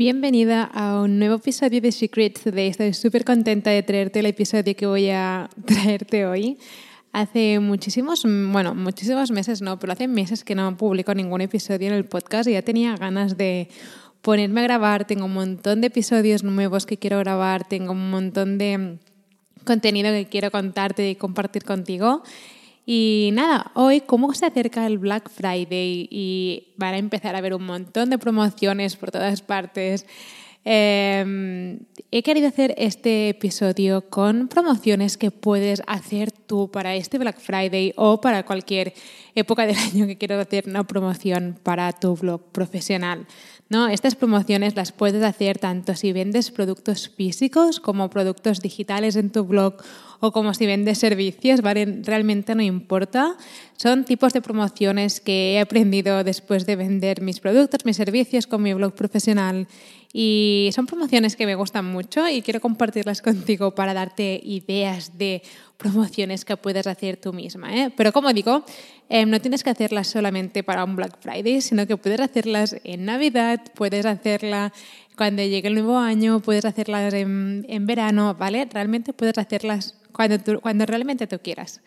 Bienvenida a un nuevo episodio de Secrets Today. Estoy súper contenta de traerte el episodio que voy a traerte hoy. Hace muchísimos, bueno, muchísimos meses no, pero hace meses que no publico ningún episodio en el podcast y ya tenía ganas de ponerme a grabar. Tengo un montón de episodios nuevos que quiero grabar, tengo un montón de contenido que quiero contarte y compartir contigo. Y nada, hoy como se acerca el Black Friday y van a empezar a haber un montón de promociones por todas partes, em, he querido hacer este episodio con promociones que puedes hacer tú para este Black Friday o para cualquier época del año que quieras hacer una promoción para tu blog profesional. ¿no? Estas promociones las puedes hacer tanto si vendes productos físicos como productos digitales en tu blog o como si vendes servicios, ¿vale? Realmente no importa. Son tipos de promociones que he aprendido después de vender mis productos, mis servicios con mi blog profesional y son promociones que me gustan mucho y quiero compartirlas contigo para darte ideas de promociones que puedes hacer tú misma. ¿eh? Pero como digo, eh, no tienes que hacerlas solamente para un Black Friday, sino que puedes hacerlas en Navidad, puedes hacerla cuando llegue el nuevo año, puedes hacerlas en, en verano, ¿vale? Realmente puedes hacerlas cuando, cuando realmente tú quieras.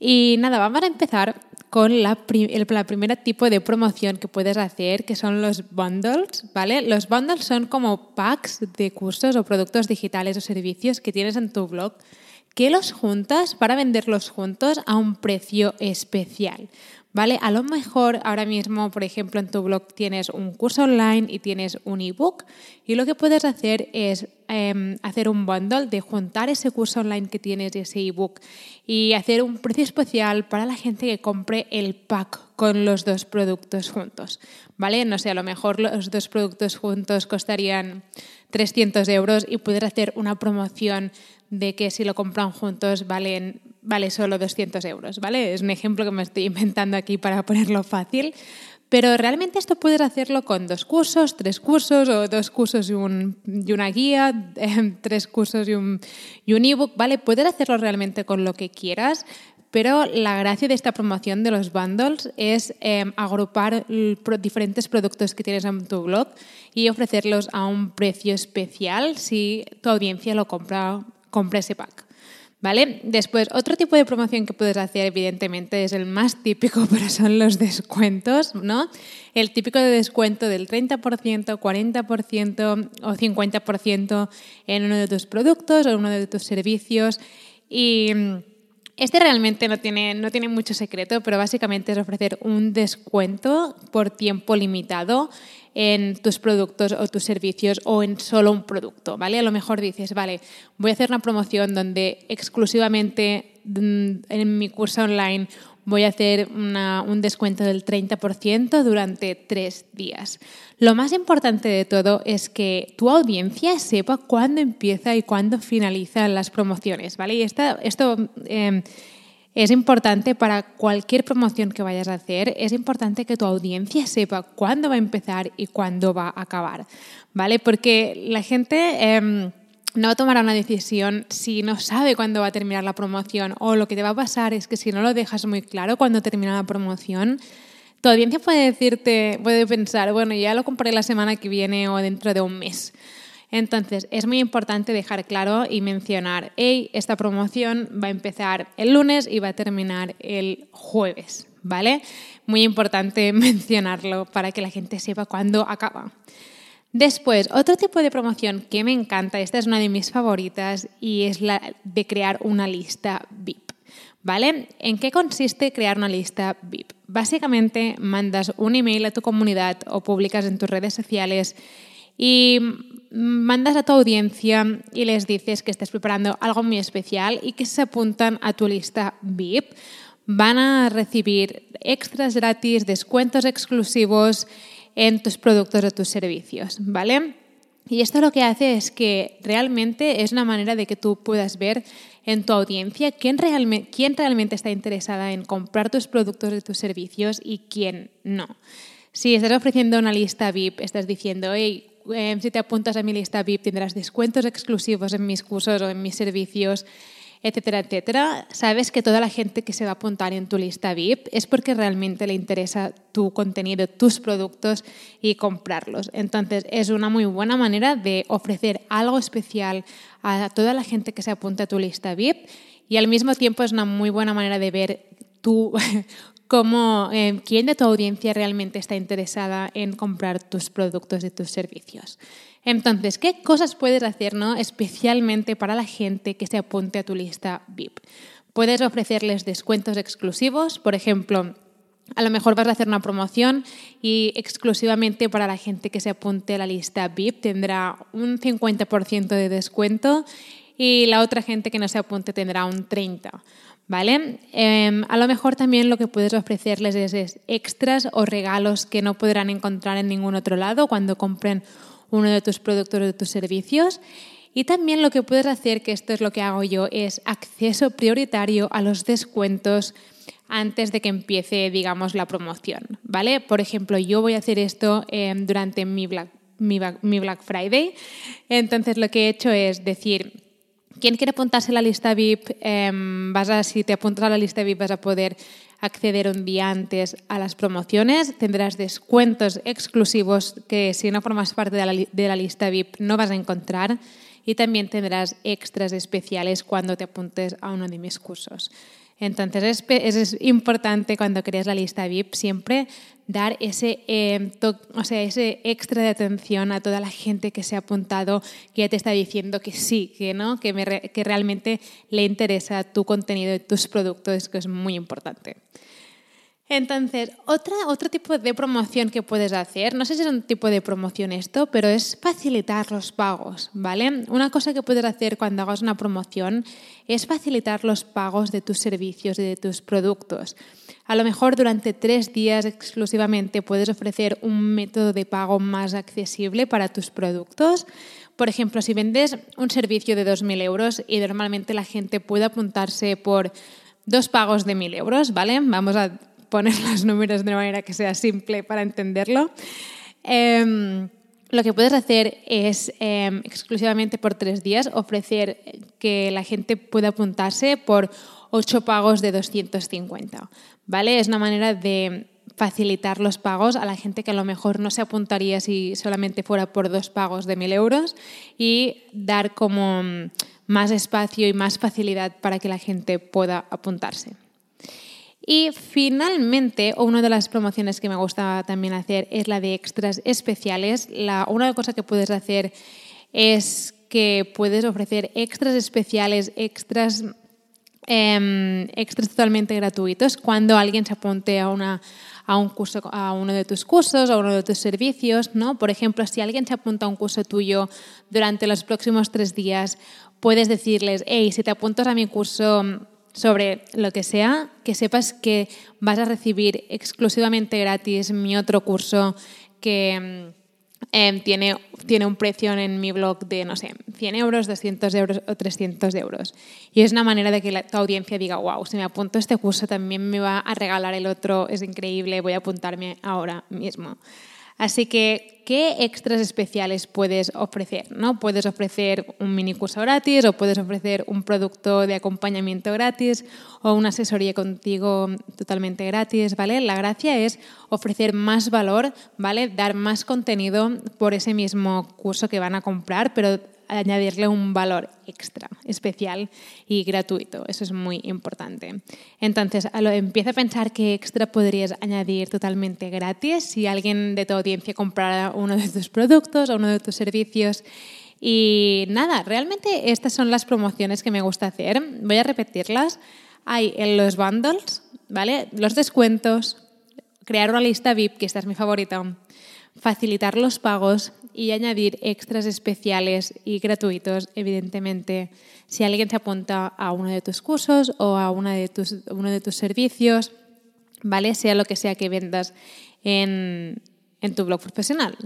Y nada, vamos a empezar con la, el la primera tipo de promoción que puedes hacer, que son los bundles, ¿vale? Los bundles son como packs de cursos o productos digitales o servicios que tienes en tu blog que los juntas para venderlos juntos a un precio especial. ¿Vale? A lo mejor ahora mismo, por ejemplo, en tu blog tienes un curso online y tienes un ebook y lo que puedes hacer es em, hacer un bundle de juntar ese curso online que tienes y ese ebook y hacer un precio especial para la gente que compre el pack con los dos productos juntos. ¿Vale? No sé, a lo mejor los dos productos juntos costarían 300 euros y poder hacer una promoción de que si lo compran juntos valen, vale solo 200 euros, ¿vale? Es un ejemplo que me estoy inventando aquí para ponerlo fácil, pero realmente esto puedes hacerlo con dos cursos, tres cursos o dos cursos y, una guía, eh, tres cursos y un, y un ebook, ¿vale? Puedes hacerlo realmente con lo que quieras, pero la gracia de esta promoción de los bundles es em, agrupar diferentes productos que tienes en tu blog y ofrecerlos a un precio especial si tu audiencia lo compra, compra ese pack. ¿Vale? Después, otro tipo de promoción que puedes hacer, evidentemente, es el más típico, pero son los descuentos, ¿no? El típico de descuento del 30%, 40% o 50% en uno de tus productos o uno de tus servicios. Y este realmente no tiene, no tiene mucho secreto, pero básicamente es ofrecer un descuento por tiempo limitado en tus productos o tus servicios o en solo un producto, ¿vale? A lo mejor dices, vale, voy a hacer una promoción donde exclusivamente mm, en mi curso online voy a hacer un descuento del 30% durante tres días. Lo más importante de todo es que tu audiencia sepa cuándo empieza y cuándo finalizan las promociones, ¿vale? Y esto em, es importante para cualquier promoción que vayas a hacer, es importante que tu audiencia sepa cuándo va a empezar y cuándo va a acabar, ¿vale? Porque la gente... Em, no tomará una decisión si no sabe cuándo va a terminar la promoción o lo que te va a pasar es que si no lo dejas muy claro cuándo termina la promoción, tu audiencia puede decirte, puede pensar, bueno, ya lo compraré la semana que viene o dentro de un mes. Entonces, es muy importante dejar claro y mencionar, hey, esta promoción va a empezar el lunes y va a terminar el jueves, ¿vale? Muy importante mencionarlo para que la gente sepa cuándo acaba. Después, otro tipo de promoción que me encanta, esta es una de mis favoritas y es la de crear una lista VIP. ¿Vale? ¿En qué consiste crear una lista VIP? Básicamente mandas un email a tu comunidad o publicas en tus redes sociales y mandas a tu audiencia y les dices que estás preparando algo muy especial y que se apuntan a tu lista VIP. Van a recibir extras gratis, descuentos exclusivos en tus productos o tus servicios, ¿vale? Y esto lo que hace es que realmente es una manera de que tú puedas ver en tu audiencia quién, realmente, quién realmente está interesada en comprar tus productos y tus servicios y quién no. Si estás ofreciendo una lista VIP, estás diciendo, hey, em, si te apuntas a mi lista VIP tendrás descuentos exclusivos en mis cursos o en mis servicios etcétera, etcétera, sabes que toda la gente que se va a apuntar en tu lista VIP es porque realmente le interesa tu contenido, tus productos y comprarlos. Entonces, es una muy buena manera de ofrecer algo especial a toda la gente que se apunta a tu lista VIP y al mismo tiempo es una muy buena manera de ver tú cómo, eh, quién de tu audiencia realmente está interesada en comprar tus productos y tus servicios. Entonces, ¿qué cosas puedes hacer ¿no? especialmente para la gente que se apunte a tu lista VIP? Puedes ofrecerles descuentos exclusivos, por ejemplo, a lo mejor vas a hacer una promoción y exclusivamente para la gente que se apunte a la lista VIP tendrá un 50% de descuento y la otra gente que no se apunte tendrá un 30%. ¿Vale? Em, a lo mejor también lo que puedes ofrecerles es, extras o regalos que no podrán encontrar en ningún otro lado cuando compren uno de tus productos o de tus servicios. Y también lo que puedes hacer, que esto es lo que hago yo, es acceso prioritario a los descuentos antes de que empiece, digamos, la promoción, ¿vale? Por ejemplo, yo voy a hacer esto em, durante mi Black, mi, Black Friday. Entonces, lo que he hecho es decir, ¿quién quiere apuntarse a la lista VIP? Em, vas a, si te apuntas a la lista VIP vas a poder acceder un día antes a las promociones, tendrás descuentos exclusivos que si no formas parte de la, de la lista VIP no vas a encontrar y también tendrás extras especiales cuando te apuntes a uno de mis cursos. Entonces es, importante cuando crees la lista VIP siempre dar ese, em, o sea, ese extra de atención a toda la gente que se ha apuntado, que ya te está diciendo que sí, que no, que, que realmente le interesa tu contenido y tus productos, que es muy importante. Entonces, otra, otro tipo de promoción que puedes hacer, no sé si es un tipo de promoción esto, pero es facilitar los pagos, ¿vale? Una cosa que puedes hacer cuando hagas una promoción es facilitar los pagos de tus servicios y de tus productos. A lo mejor durante tres días exclusivamente puedes ofrecer un método de pago más accesible para tus productos. Por ejemplo, si vendes un servicio de 2.000 euros y normalmente la gente puede apuntarse por dos pagos de 1.000 euros, ¿vale? Vamos a poner los números de una manera que sea simple para entenderlo. Em, lo que puedes hacer es em, exclusivamente por tres días ofrecer que la gente pueda apuntarse por ocho pagos de 250. ¿vale? Es una manera de facilitar los pagos a la gente que a lo mejor no se apuntaría si solamente fuera por dos pagos de mil euros y dar como más espacio y más facilidad para que la gente pueda apuntarse. Y finalmente, una de las promociones que me gusta también hacer es la de extras especiales. La, una cosa que puedes hacer es que puedes ofrecer extras especiales, extras, em, extras totalmente gratuitos cuando alguien se apunte a una a un curso, a uno de tus cursos, a uno de tus servicios, ¿no? Por ejemplo, si alguien se apunta a un curso tuyo durante los próximos tres días, puedes decirles, hey, si te apuntas a mi curso sobre lo que sea, que sepas que vas a recibir exclusivamente gratis mi otro curso que em, tiene, tiene un precio en mi blog de, no sé, 100 euros, 200 euros o 300 euros. Y es una manera de que la, tu audiencia diga, wow, si me apunto este curso también me va a regalar el otro, es increíble, voy a apuntarme ahora mismo. Así que, ¿qué extras especiales puedes ofrecer? ¿no? Puedes ofrecer un mini curso gratis o puedes ofrecer un producto de acompañamiento gratis o una asesoría contigo totalmente gratis, ¿vale? La gracia es ofrecer más valor, ¿vale? Dar más contenido por ese mismo curso que van a comprar, pero añadirle un valor extra, especial y gratuito. Eso es muy importante. Entonces, a empieza a pensar qué extra podrías añadir totalmente gratis si alguien de tu audiencia comprara uno de tus productos o uno de tus servicios. Y nada, realmente estas son las promociones que me gusta hacer. Voy a repetirlas. Hay en los bundles, ¿vale? Los descuentos, crear una lista VIP, que esta es mi favorita, facilitar los pagos y añadir extras especiales y gratuitos, evidentemente, si alguien se apunta a uno de tus cursos o a una de tus, uno de tus servicios, ¿vale? Sea lo que sea que vendas en, en tu blog profesional.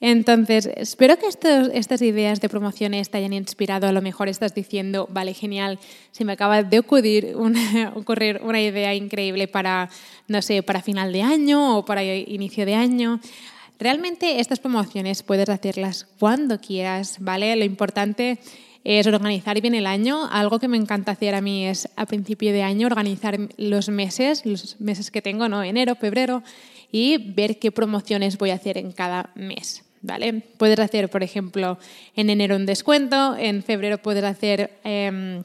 Entonces, espero que estas ideas de promociones te hayan inspirado. A lo mejor estás diciendo, vale, genial, se me acaba de ocurrir una, ocurrir una idea increíble para, no sé, para final de año o para inicio de año. Realmente estas promociones puedes hacerlas cuando quieras, ¿vale? Lo importante es organizar bien el año. Algo que me encanta hacer a mí es a principio de año organizar los meses, los meses que tengo, ¿no? Enero, febrero, y ver qué promociones voy a hacer en cada mes. ¿Vale? Puedes hacer, por ejemplo, en enero un descuento, en febrero puedes hacer em,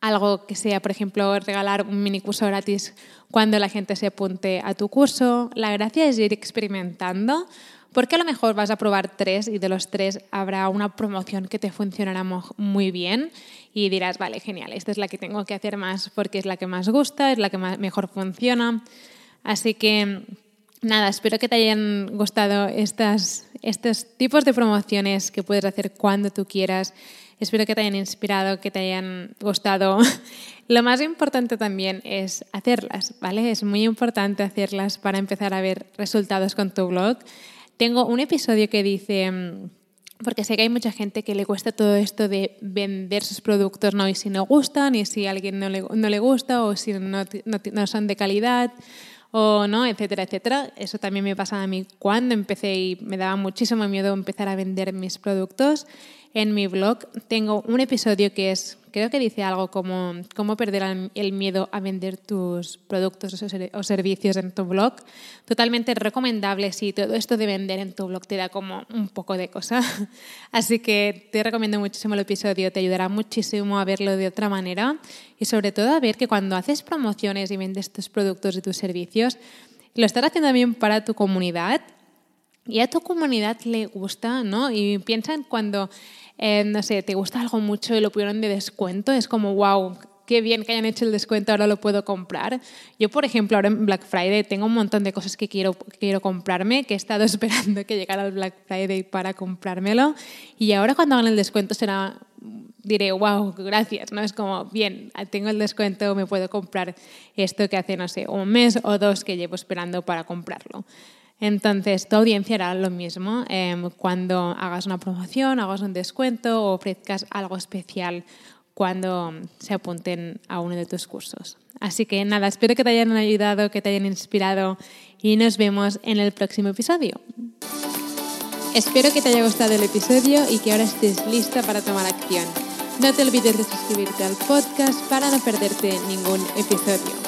algo que sea, por ejemplo, regalar un mini curso gratis cuando la gente se apunte a tu curso. La gracia es ir experimentando, porque a lo mejor vas a probar tres y de los tres habrá una promoción que te funcionará muy bien y dirás, vale, genial, esta es la que tengo que hacer más porque es la que más gusta, es la que mejor funciona. Así que nada, espero que te hayan gustado estas, estos tipos de promociones que puedes hacer cuando tú quieras. Espero que te hayan inspirado, que te hayan gustado. Lo más importante también es hacerlas, ¿vale? Es muy importante hacerlas para empezar a ver resultados con tu blog. Tengo un episodio que dice, mm, porque sé que hay mucha gente que le cuesta todo esto de vender sus productos, ¿no? Y si no gustan, y si a alguien no le, no le gusta, o si no, no, no son de calidad, o no, etcétera, etcétera. Eso también me pasaba a mí cuando empecé y me daba muchísimo miedo empezar a vender mis productos. En mi blog tengo un episodio que es creo que dice algo como cómo perder el miedo a vender tus productos o servicios en tu blog. Totalmente recomendable si todo esto de vender en tu blog te da como un poco de cosa. Así que te recomiendo muchísimo el episodio, te ayudará muchísimo a verlo de otra manera y sobre todo a ver que cuando haces promociones y vendes tus productos y tus servicios, lo estás haciendo también para tu comunidad y a tu comunidad le gusta, ¿no? Y piensa en cuando eh, no sé, te gusta algo mucho y lo pusieron de descuento, es como, wow, qué bien que hayan hecho el descuento, ahora lo puedo comprar. Yo, por ejemplo, ahora en Black Friday tengo un montón de cosas que quiero, quiero comprarme, que he estado esperando que llegara el Black Friday para comprármelo. Y ahora cuando hagan el descuento será, diré, wow, gracias, ¿no? Es como, bien, tengo el descuento, me puedo comprar esto que hace, no sé, un mes o dos que llevo esperando para comprarlo. Entonces, tu audiencia hará lo mismo em, cuando hagas una promoción, hagas un descuento o ofrezcas algo especial cuando se apunten a uno de tus cursos. Así que nada, espero que te hayan ayudado, que te hayan inspirado y nos vemos en el próximo episodio. Espero que te haya gustado el episodio y que ahora estés lista para tomar acción. No te olvides de suscribirte al podcast para no perderte ningún episodio.